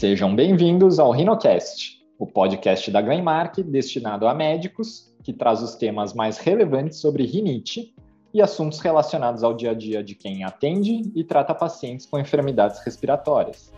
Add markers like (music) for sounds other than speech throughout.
Sejam bem-vindos ao RhinoCast, o podcast da Glenmark destinado a médicos que traz os temas mais relevantes sobre rinite e assuntos relacionados ao dia a dia de quem atende e trata pacientes com enfermidades respiratórias.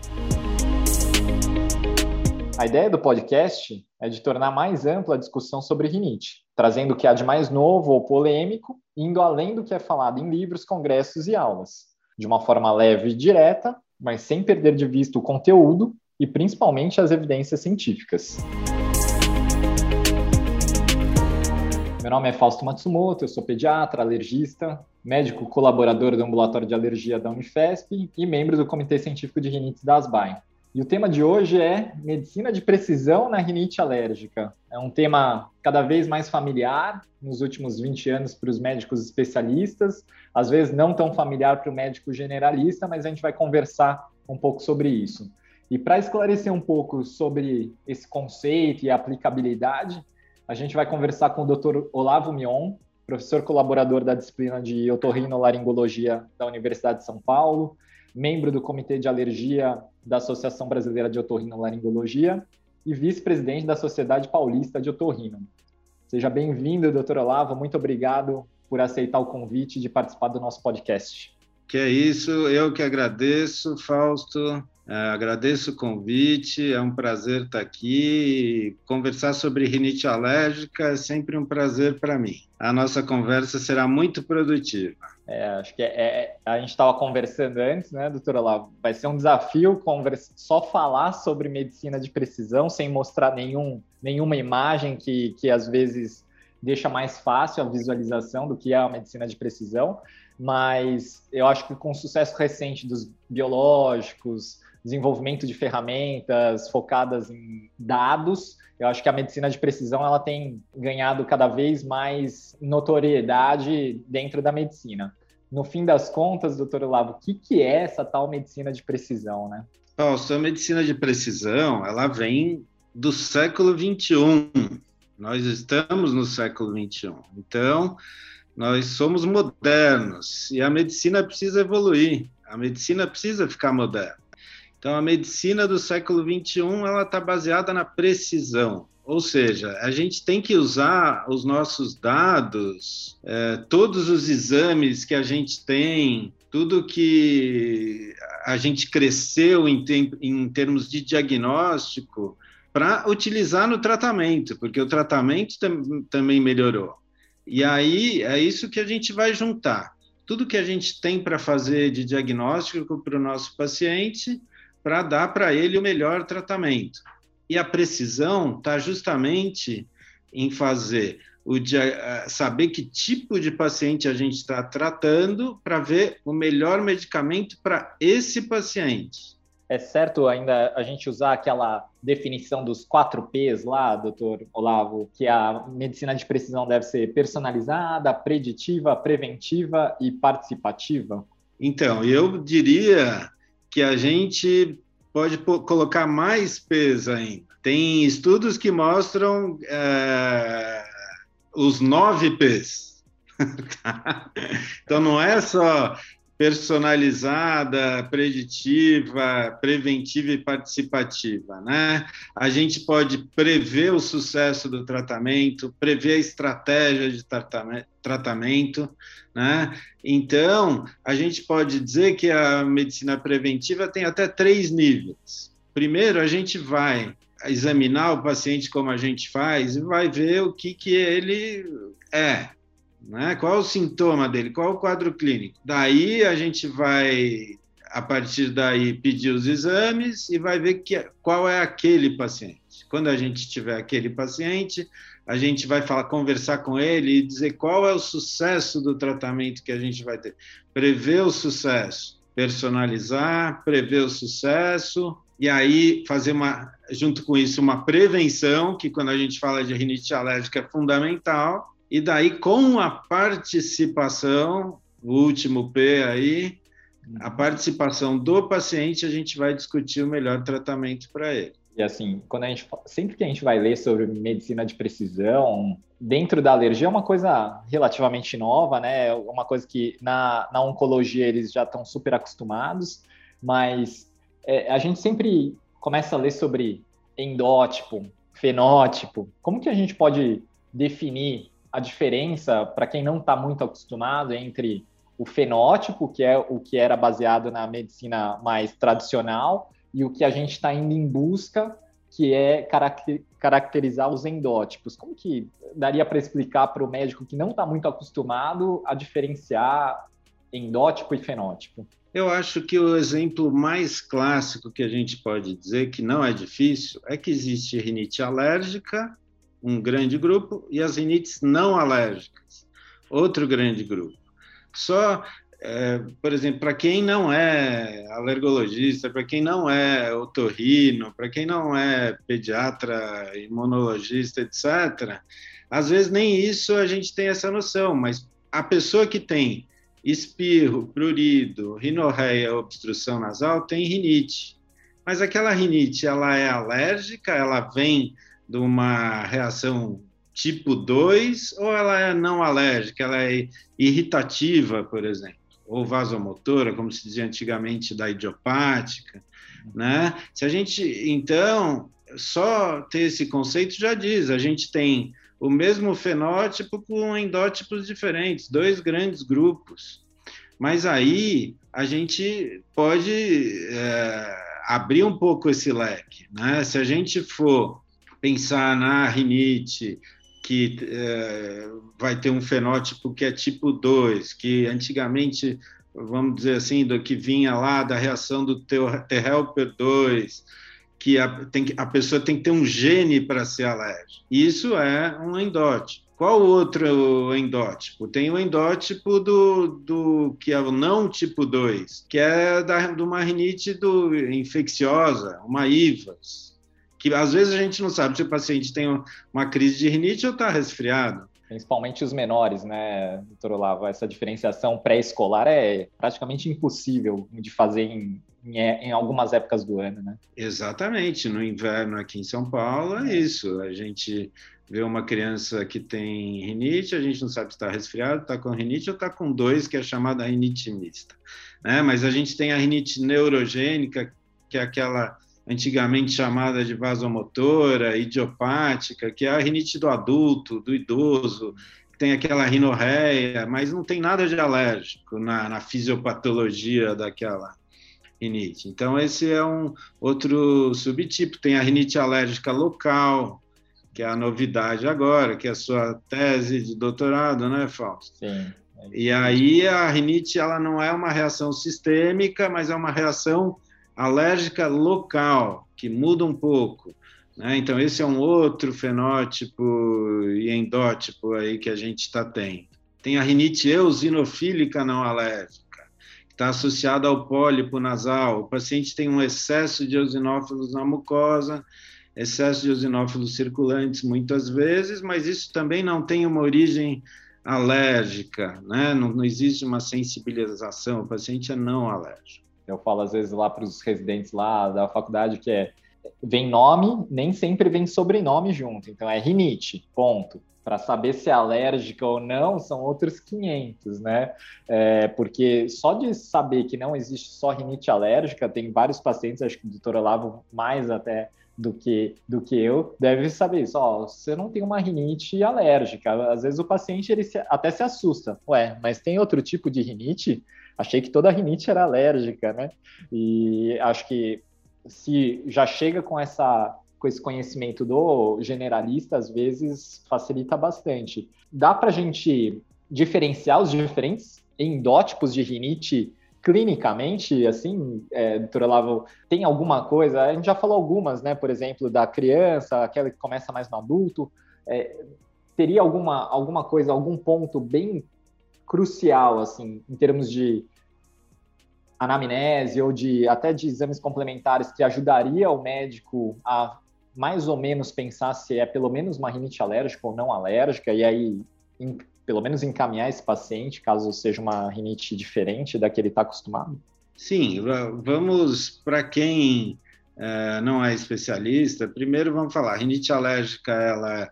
A ideia do podcast é de tornar mais ampla a discussão sobre rinite, trazendo o que há de mais novo ou polêmico, indo além do que é falado em livros, congressos e aulas, de uma forma leve e direta, mas sem perder de vista o conteúdo e principalmente as evidências científicas. Meu nome é Fausto Matsumoto, eu sou pediatra, alergista, médico colaborador do ambulatório de alergia da Unifesp e membro do Comitê Científico de Rinites da ASBAI. E o tema de hoje é medicina de precisão na rinite alérgica. É um tema cada vez mais familiar nos últimos 20 anos para os médicos especialistas, às vezes não tão familiar para o médico generalista, mas a gente vai conversar um pouco sobre isso. E para esclarecer um pouco sobre esse conceito e a aplicabilidade, a gente vai conversar com o Dr. Olavo Mion, professor colaborador da disciplina de otorrinolaringologia da Universidade de São Paulo, membro do Comitê de Alergia da Associação Brasileira de Otorrinolaringologia e vice-presidente da Sociedade Paulista de Otorrino. Seja bem-vindo, doutor Olavo. Muito obrigado por aceitar o convite de participar do nosso podcast. Que é isso, eu que agradeço, Fausto. É, agradeço o convite, é um prazer estar aqui. Conversar sobre rinite alérgica é sempre um prazer para mim. A nossa conversa será muito produtiva. É, acho que é, é a gente estava conversando antes, né, doutora Lá? Vai ser um desafio só falar sobre medicina de precisão sem mostrar nenhum, nenhuma imagem que, que às vezes deixa mais fácil a visualização do que é a medicina de precisão. Mas eu acho que com o sucesso recente dos biológicos, desenvolvimento de ferramentas focadas em dados, eu acho que a medicina de precisão ela tem ganhado cada vez mais notoriedade dentro da medicina. No fim das contas, doutor Olavo, o que, que é essa tal medicina de precisão, né? Nossa, a medicina de precisão, ela vem do século 21. Nós estamos no século 21. Então, nós somos modernos e a medicina precisa evoluir. A medicina precisa ficar moderna. Então, a medicina do século XXI ela está baseada na precisão, ou seja, a gente tem que usar os nossos dados, é, todos os exames que a gente tem, tudo que a gente cresceu em, em termos de diagnóstico, para utilizar no tratamento, porque o tratamento tam também melhorou. E aí é isso que a gente vai juntar. Tudo que a gente tem para fazer de diagnóstico para o nosso paciente para dar para ele o melhor tratamento. E a precisão está justamente em fazer o dia, saber que tipo de paciente a gente está tratando para ver o melhor medicamento para esse paciente. É certo ainda a gente usar aquela definição dos quatro P's lá, doutor Olavo, que a medicina de precisão deve ser personalizada, preditiva, preventiva e participativa? Então, eu diria que a gente pode colocar mais peso ainda. Tem estudos que mostram é, os nove P's. (laughs) então não é só personalizada, preditiva, preventiva e participativa, né? A gente pode prever o sucesso do tratamento, prever a estratégia de tratamento, né? Então, a gente pode dizer que a medicina preventiva tem até três níveis. Primeiro, a gente vai examinar o paciente como a gente faz e vai ver o que, que ele é, né? Qual é o sintoma dele? Qual é o quadro clínico? Daí a gente vai, a partir daí, pedir os exames e vai ver que, qual é aquele paciente. Quando a gente tiver aquele paciente, a gente vai falar, conversar com ele e dizer qual é o sucesso do tratamento que a gente vai ter. Prever o sucesso, personalizar, prever o sucesso, e aí fazer uma, junto com isso, uma prevenção, que quando a gente fala de rinite alérgica é fundamental, e daí, com a participação, o último P aí, a participação do paciente, a gente vai discutir o melhor tratamento para ele. E assim, quando a gente, sempre que a gente vai ler sobre medicina de precisão, dentro da alergia é uma coisa relativamente nova, né? Uma coisa que na, na oncologia eles já estão super acostumados, mas é, a gente sempre começa a ler sobre endótipo, fenótipo, como que a gente pode definir a diferença para quem não está muito acostumado entre o fenótipo, que é o que era baseado na medicina mais tradicional, e o que a gente está indo em busca, que é caracterizar os endótipos. Como que daria para explicar para o médico que não está muito acostumado a diferenciar endótipo e fenótipo? Eu acho que o exemplo mais clássico que a gente pode dizer, que não é difícil, é que existe rinite alérgica, um grande grupo, e as rinites não alérgicas, outro grande grupo. Só, é, por exemplo, para quem não é alergologista, para quem não é otorrino, para quem não é pediatra, imunologista, etc., às vezes nem isso a gente tem essa noção, mas a pessoa que tem espirro, prurido, rinorreia, obstrução nasal, tem rinite. Mas aquela rinite, ela é alérgica, ela vem de uma reação tipo 2 ou ela é não alérgica, ela é irritativa, por exemplo, ou vasomotora, como se dizia antigamente da idiopática, né? Se a gente, então, só ter esse conceito já diz, a gente tem o mesmo fenótipo com endótipos diferentes, dois grandes grupos. Mas aí a gente pode é, abrir um pouco esse leque. Né? Se a gente for pensar na rinite, que é, vai ter um fenótipo que é tipo 2, que antigamente, vamos dizer assim, do que vinha lá da reação do T-helper 2, que a, tem, a pessoa tem que ter um gene para ser alérgica. Isso é um endótipo. Qual outro endótipo? Tem o endótipo do, do que é o não tipo 2, que é da, de uma rinite do, infecciosa, uma IVAS, que às vezes a gente não sabe se o paciente tem uma crise de rinite ou está resfriado. Principalmente os menores, né, doutor Olavo? Essa diferenciação pré-escolar é praticamente impossível de fazer em, em, em, algumas épocas do ano, né? Exatamente. No inverno aqui em São Paulo é isso. A gente vê uma criança que tem rinite, a gente não sabe se está resfriado, está com rinite ou está com dois, que é chamada rinite mista. Né? Mas a gente tem a rinite neurogênica, que é aquela antigamente chamada de vasomotora, idiopática, que é a rinite do adulto, do idoso, tem aquela rinorreia, mas não tem nada de alérgico na, na fisiopatologia daquela rinite. Então, esse é um outro subtipo. Tem a rinite alérgica local, que é a novidade agora, que é a sua tese de doutorado, né, Fausto? Sim. E aí a rinite ela não é uma reação sistêmica, mas é uma reação alérgica local, que muda um pouco. Né? Então, esse é um outro fenótipo e endótipo aí que a gente está tendo. Tem a rinite eosinofílica não alérgica, que está associada ao pólipo nasal. O paciente tem um excesso de eosinófilos na mucosa, excesso de eosinófilos circulantes muitas vezes, mas isso também não tem uma origem alérgica, né? não, não existe uma sensibilização, o paciente é não alérgico. Eu falo às vezes lá para os residentes lá da faculdade que é vem nome, nem sempre vem sobrenome junto. Então é rinite, ponto. Para saber se é alérgica ou não, são outros 500, né? É, porque só de saber que não existe só rinite alérgica, tem vários pacientes, acho que o doutor Olavo mais até do que, do que eu, deve saber isso. Ó, você não tem uma rinite alérgica. Às vezes o paciente ele se, até se assusta. Ué, mas tem outro tipo de rinite? Achei que toda rinite era alérgica, né? E acho que se já chega com essa com esse conhecimento do generalista, às vezes facilita bastante. Dá para a gente diferenciar os diferentes endótipos de rinite clinicamente, assim, é, doutora Lavo, tem alguma coisa? A gente já falou algumas, né? Por exemplo, da criança, aquela que começa mais no adulto. É, teria alguma, alguma coisa, algum ponto bem crucial, assim, em termos de anamnese ou de até de exames complementares que ajudaria o médico a mais ou menos pensar se é pelo menos uma rinite alérgica ou não alérgica e aí em, pelo menos encaminhar esse paciente caso seja uma rinite diferente da que ele está acostumado? Sim, vamos para quem é, não é especialista. Primeiro vamos falar, rinite alérgica ela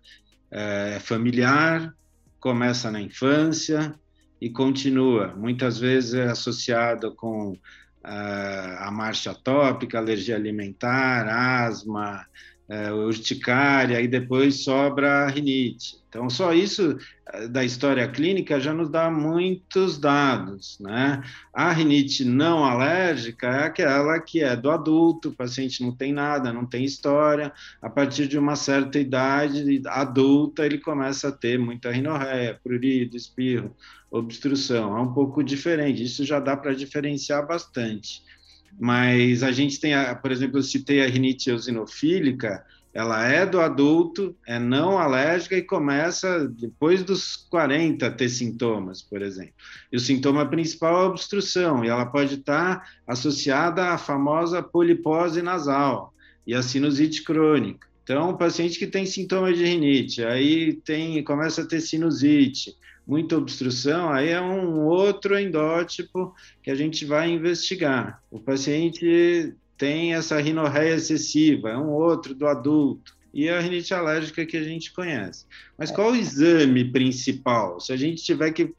é familiar, começa na infância, e continua. Muitas vezes é associado com a marcha tópica, alergia alimentar, asma, é, urticária e depois sobra a rinite. Então, só isso é, da história clínica já nos dá muitos dados, né? A rinite não alérgica é aquela que é do adulto, o paciente não tem nada, não tem história, a partir de uma certa idade adulta ele começa a ter muita rinorreia, prurido, espirro, obstrução. É um pouco diferente, isso já dá para diferenciar bastante mas a gente tem, a, por exemplo, eu citei a rinite eosinofílica, ela é do adulto, é não alérgica e começa depois dos 40 a ter sintomas, por exemplo. E o sintoma principal é obstrução, e ela pode estar associada à famosa polipose nasal e à sinusite crônica. Então, o paciente que tem sintomas de rinite, aí tem, começa a ter sinusite, muita obstrução, aí é um outro endótipo que a gente vai investigar. O paciente tem essa rinorreia excessiva, é um outro do adulto. E a rinite alérgica que a gente conhece. Mas qual o exame principal? Se a gente tiver que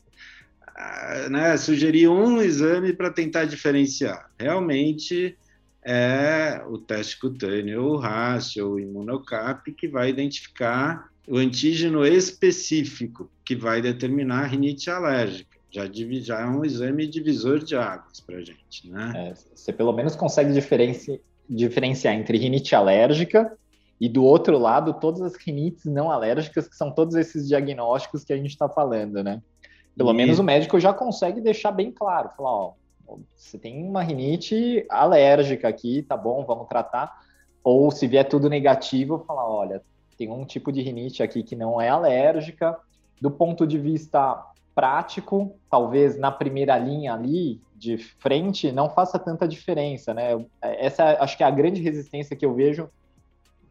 ah, né, sugerir um exame para tentar diferenciar, realmente é o teste cutâneo, o RAS, ou o imunocap, que vai identificar o antígeno específico que vai determinar a rinite alérgica. Já, já é um exame divisor de águas para a gente, né? É, você pelo menos consegue diferenci, diferenciar entre rinite alérgica e do outro lado todas as rinites não alérgicas, que são todos esses diagnósticos que a gente está falando, né? Pelo e... menos o médico já consegue deixar bem claro, falar, ó, você tem uma rinite alérgica aqui, tá bom, vamos tratar. Ou se vier tudo negativo, falar, olha, tem um tipo de rinite aqui que não é alérgica. Do ponto de vista prático, talvez na primeira linha ali de frente não faça tanta diferença, né? Essa acho que é a grande resistência que eu vejo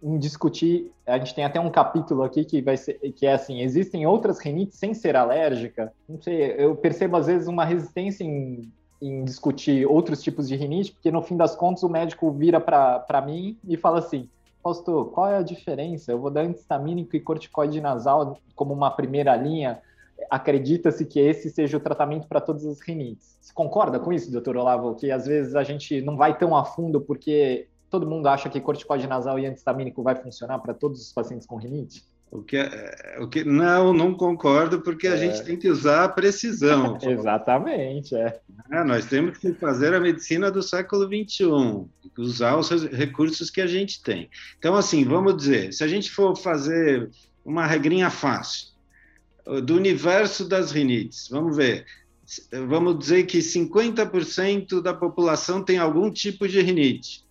em discutir. A gente tem até um capítulo aqui que vai ser que é assim: existem outras rinites sem ser alérgica. Não sei, eu percebo às vezes uma resistência em, em discutir outros tipos de rinite, porque no fim das contas o médico vira para mim e fala assim: Fausto, qual é a diferença? Eu vou dar antistamínico e corticoide nasal como uma primeira linha. Acredita-se que esse seja o tratamento para todas as rinites. Você concorda com isso, doutor Olavo? Que às vezes a gente não vai tão a fundo porque todo mundo acha que corticoide nasal e antistamínico vai funcionar para todos os pacientes com rinite? O que, é, o que não, não concordo, porque a é. gente tem que usar a precisão. (laughs) Exatamente, é. é. Nós temos que fazer a medicina do século XXI, usar os recursos que a gente tem. Então, assim, vamos dizer, se a gente for fazer uma regrinha fácil, do universo das rinites, vamos ver, vamos dizer que 50% da população tem algum tipo de rinite.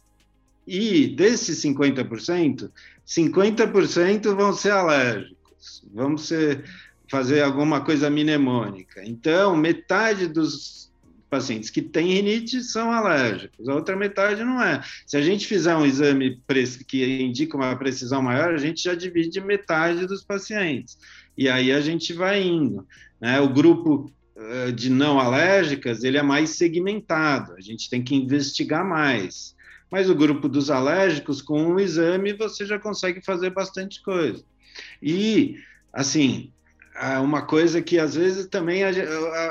E desses 50%, 50% vão ser alérgicos, vamos ser, fazer alguma coisa mnemônica. Então, metade dos pacientes que têm rinite são alérgicos, a outra metade não é. Se a gente fizer um exame que indica uma precisão maior, a gente já divide metade dos pacientes. E aí a gente vai indo. Né? O grupo eh, de não alérgicas, ele é mais segmentado, a gente tem que investigar mais. Mas o grupo dos alérgicos, com um exame, você já consegue fazer bastante coisa. E, assim, uma coisa que às vezes também a,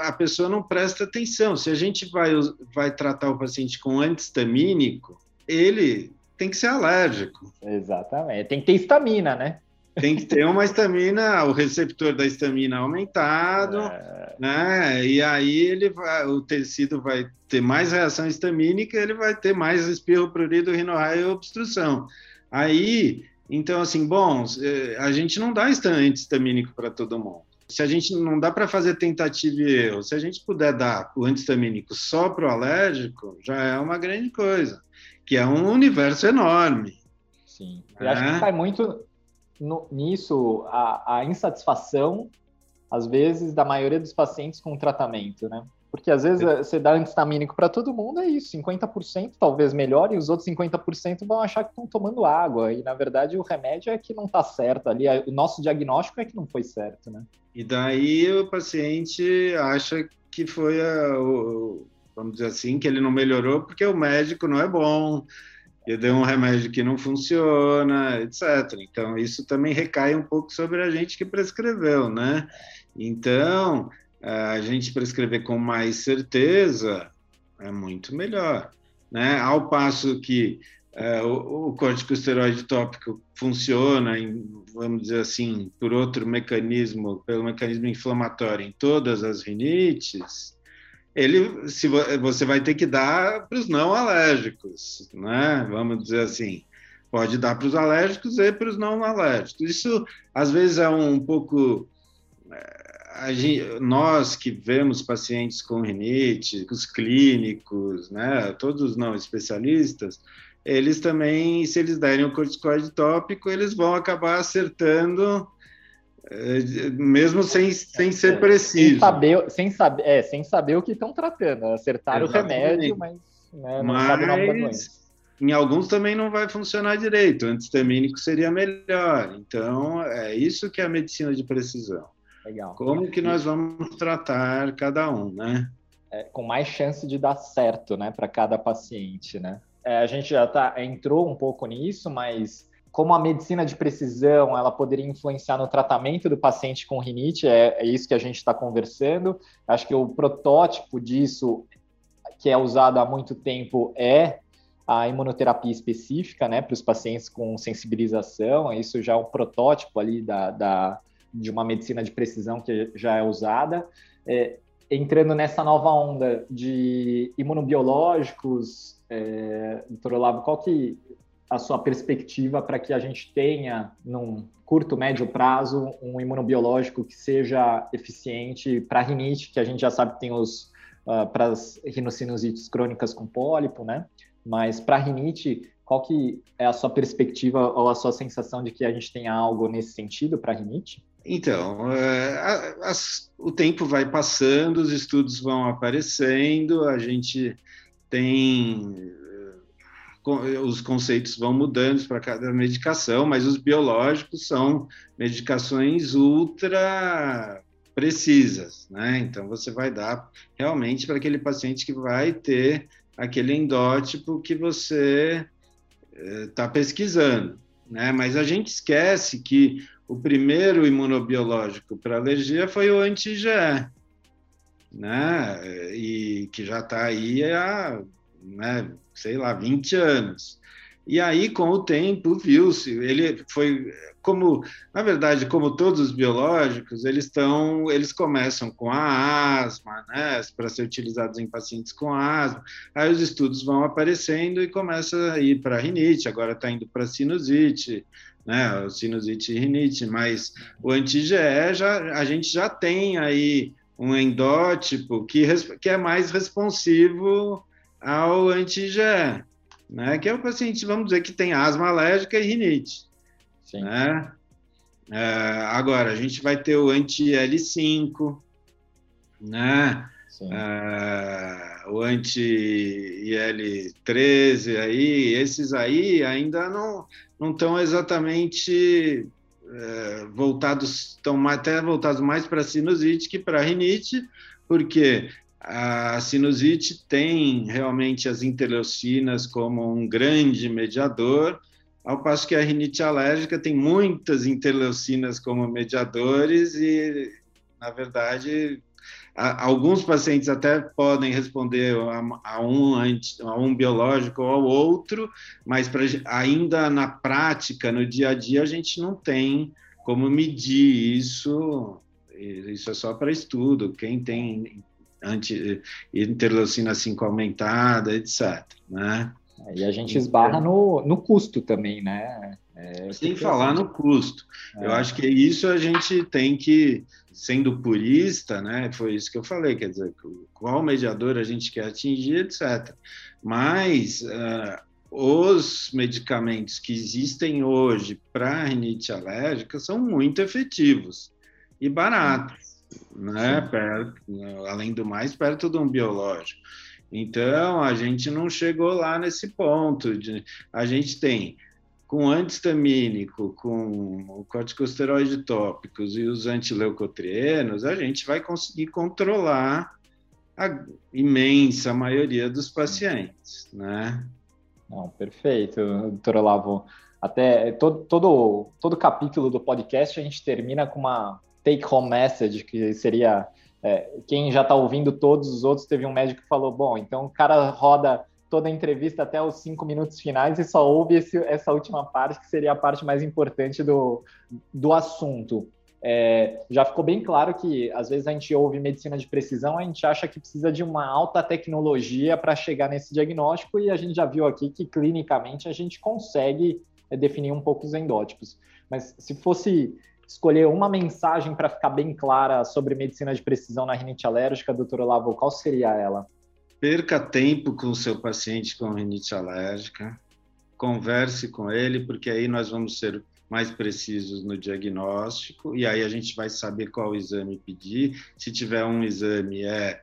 a, pessoa não presta atenção. Se a gente vai, vai tratar o paciente com antistamínico, ele tem que ser alérgico. Exatamente. Tem que ter estamina, né? Tem que ter uma estamina, o receptor da estamina aumentado, é... né? E aí ele vai, o tecido vai ter mais reação estamínica, ele vai ter mais espirro, prurido, rinorraia e obstrução. Aí, então assim, bom, eh, a gente não dá antihistamínico para todo mundo. Se a gente não dá para fazer tentativa e erro, se a gente puder dar o antihistamínico só para o alérgico, já é uma grande coisa, que é um universo enorme. Sim. Eu é. acho que cai muito no, nisso a, a, insatisfação, às vezes, da maioria dos pacientes com o tratamento, né? Porque às vezes você dá antistamínico para todo mundo, é isso, 50% talvez melhore, e os outros 50% vão achar que estão tomando água, e na verdade o remédio é que não está certo ali, o nosso diagnóstico é que não foi certo, né? E daí o paciente acha que foi, a, o, vamos dizer assim, que ele não melhorou porque o médico não é bom, eu dei um remédio que não funciona, etc. Então, isso também recai um pouco sobre a gente que prescreveu, né? Então, a gente prescrever com mais certeza é muito melhor. Né? Ao passo que é, o, o corticosteroide tópico funciona, em, vamos dizer assim, por outro mecanismo, pelo mecanismo inflamatório em todas as rinites, ele, se você vai ter que dar para os não alérgicos, né? Vamos dizer assim, pode dar para os alérgicos e para os não alérgicos. Isso às vezes é um pouco é, Gente, nós que vemos pacientes com rinite, os clínicos, né, todos os não especialistas, eles também, se eles derem o corticoide tópico, eles vão acabar acertando, eh, mesmo sem, sem ser preciso. Sem saber, sem saber, é, sem saber o que estão tratando, acertar Exatamente. o remédio, mas né, não mas, sabe o nome da doença. Em alguns também não vai funcionar direito, antistamínico seria melhor. Então, é isso que é a medicina de precisão. Legal. Como que nós vamos tratar cada um, né? É, com mais chance de dar certo, né, para cada paciente, né? É, a gente já tá, entrou um pouco nisso, mas como a medicina de precisão ela poderia influenciar no tratamento do paciente com rinite, é, é isso que a gente está conversando. Acho que o protótipo disso, que é usado há muito tempo, é a imunoterapia específica, né, para os pacientes com sensibilização. Isso já é um protótipo ali da, da de uma medicina de precisão que já é usada. É, entrando nessa nova onda de imunobiológicos, é, doutor Olavo, qual que a sua perspectiva para que a gente tenha, num curto, médio prazo, um imunobiológico que seja eficiente para rinite, que a gente já sabe que tem os uh, para as rinossinusites crônicas com pólipo, né? Mas para rinite, qual que é a sua perspectiva ou a sua sensação de que a gente tenha algo nesse sentido para rinite? Então, é, as, o tempo vai passando, os estudos vão aparecendo, a gente tem os conceitos vão mudando para cada medicação, mas os biológicos são medicações ultra precisas, né? Então você vai dar realmente para aquele paciente que vai ter aquele endótipo que você está eh, pesquisando, né? Mas a gente esquece que o primeiro imunobiológico para alergia foi o anti-IgE, né? E que já está aí há né, sei lá, 20 anos. E aí, com o tempo, viu-se, ele foi como, na verdade, como todos os biológicos, eles estão, eles começam com a asma, né, para ser utilizados em pacientes com asma. Aí os estudos vão aparecendo e começa a ir para rinite, agora está indo para sinusite, né, sinusite e rinite, mas o anti-GE já a gente já tem aí um endótipo que, que é mais responsivo ao anti-IgE, né? Que é o paciente, vamos dizer, que tem asma alérgica e rinite. Sim. Né? É, agora, a gente vai ter o anti-L5, né? É, o anti-IL-13 aí, esses aí ainda não não estão exatamente é, voltados, estão até voltados mais para sinusite que para rinite, porque a sinusite tem realmente as interleucinas como um grande mediador, ao passo que a rinite alérgica tem muitas interleucinas como mediadores e, na verdade, alguns pacientes até podem responder a, um, a um biológico ou ao outro, mas pra, ainda na prática, no dia a dia, a gente não tem como medir isso. Isso é só para estudo. Quem tem anti, interleucina 5 aumentada, etc. Né? E a gente esbarra no, no custo também, né? É, Sem falar no custo. É. Eu acho que isso a gente tem que, sendo purista, né? Foi isso que eu falei, quer dizer, qual mediador a gente quer atingir, etc. Mas uh, os medicamentos que existem hoje para rinite alérgica são muito efetivos e baratos né? Perto, além do mais, perto de um biológico. Então, a gente não chegou lá nesse ponto. De, a gente tem com antistamínico, com corticosteroide tópicos e os antileucotrienos, a gente vai conseguir controlar a imensa maioria dos pacientes, né? Não, perfeito, doutor Olavo. Até todo, todo, todo capítulo do podcast a gente termina com uma take home message, que seria é, quem já está ouvindo todos os outros, teve um médico que falou: bom, então o cara roda toda a entrevista até os cinco minutos finais e só ouve esse, essa última parte, que seria a parte mais importante do, do assunto. É, já ficou bem claro que às vezes a gente ouve medicina de precisão, a gente acha que precisa de uma alta tecnologia para chegar nesse diagnóstico, e a gente já viu aqui que clinicamente a gente consegue é, definir um pouco os endótipos. Mas se fosse escolher uma mensagem para ficar bem clara sobre medicina de precisão na rinite alérgica, doutor Olavo, qual seria ela? Perca tempo com o seu paciente com rinite alérgica, converse com ele, porque aí nós vamos ser mais precisos no diagnóstico e aí a gente vai saber qual exame pedir. Se tiver um exame, é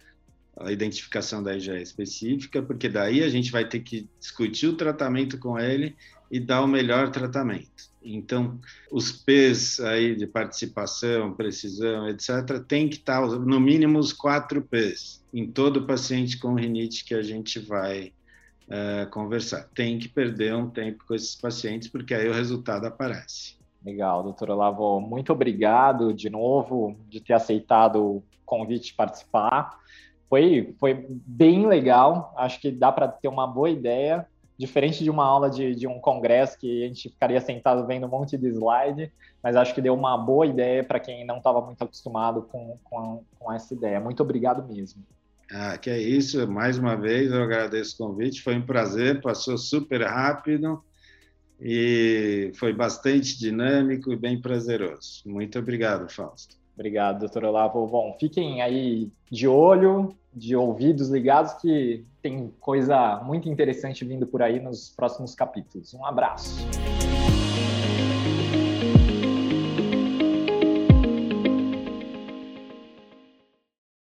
a identificação da IgE específica, porque daí a gente vai ter que discutir o tratamento com ele e dar o melhor tratamento. Então, os P's aí de participação, precisão, etc., tem que estar no mínimo os quatro P's em todo paciente com rinite que a gente vai uh, conversar. Tem que perder um tempo com esses pacientes, porque aí o resultado aparece. Legal, doutora Lavo, muito obrigado de novo de ter aceitado o convite de participar. Foi, foi bem legal, acho que dá para ter uma boa ideia diferente de uma aula de, de um congresso que a gente ficaria sentado vendo um monte de slide, mas acho que deu uma boa ideia para quem não estava muito acostumado com, com, com, essa ideia. Muito obrigado mesmo. Ah, que é isso. Mais uma vez eu agradeço o convite. Foi um prazer, passou super rápido e foi bastante dinâmico e bem prazeroso. Muito obrigado, Fausto. Obrigado, doutor Olavo. Bom, fiquem aí de olho, de ouvidos ligados, que tem coisa muito interessante vindo por aí nos próximos capítulos. Um abraço.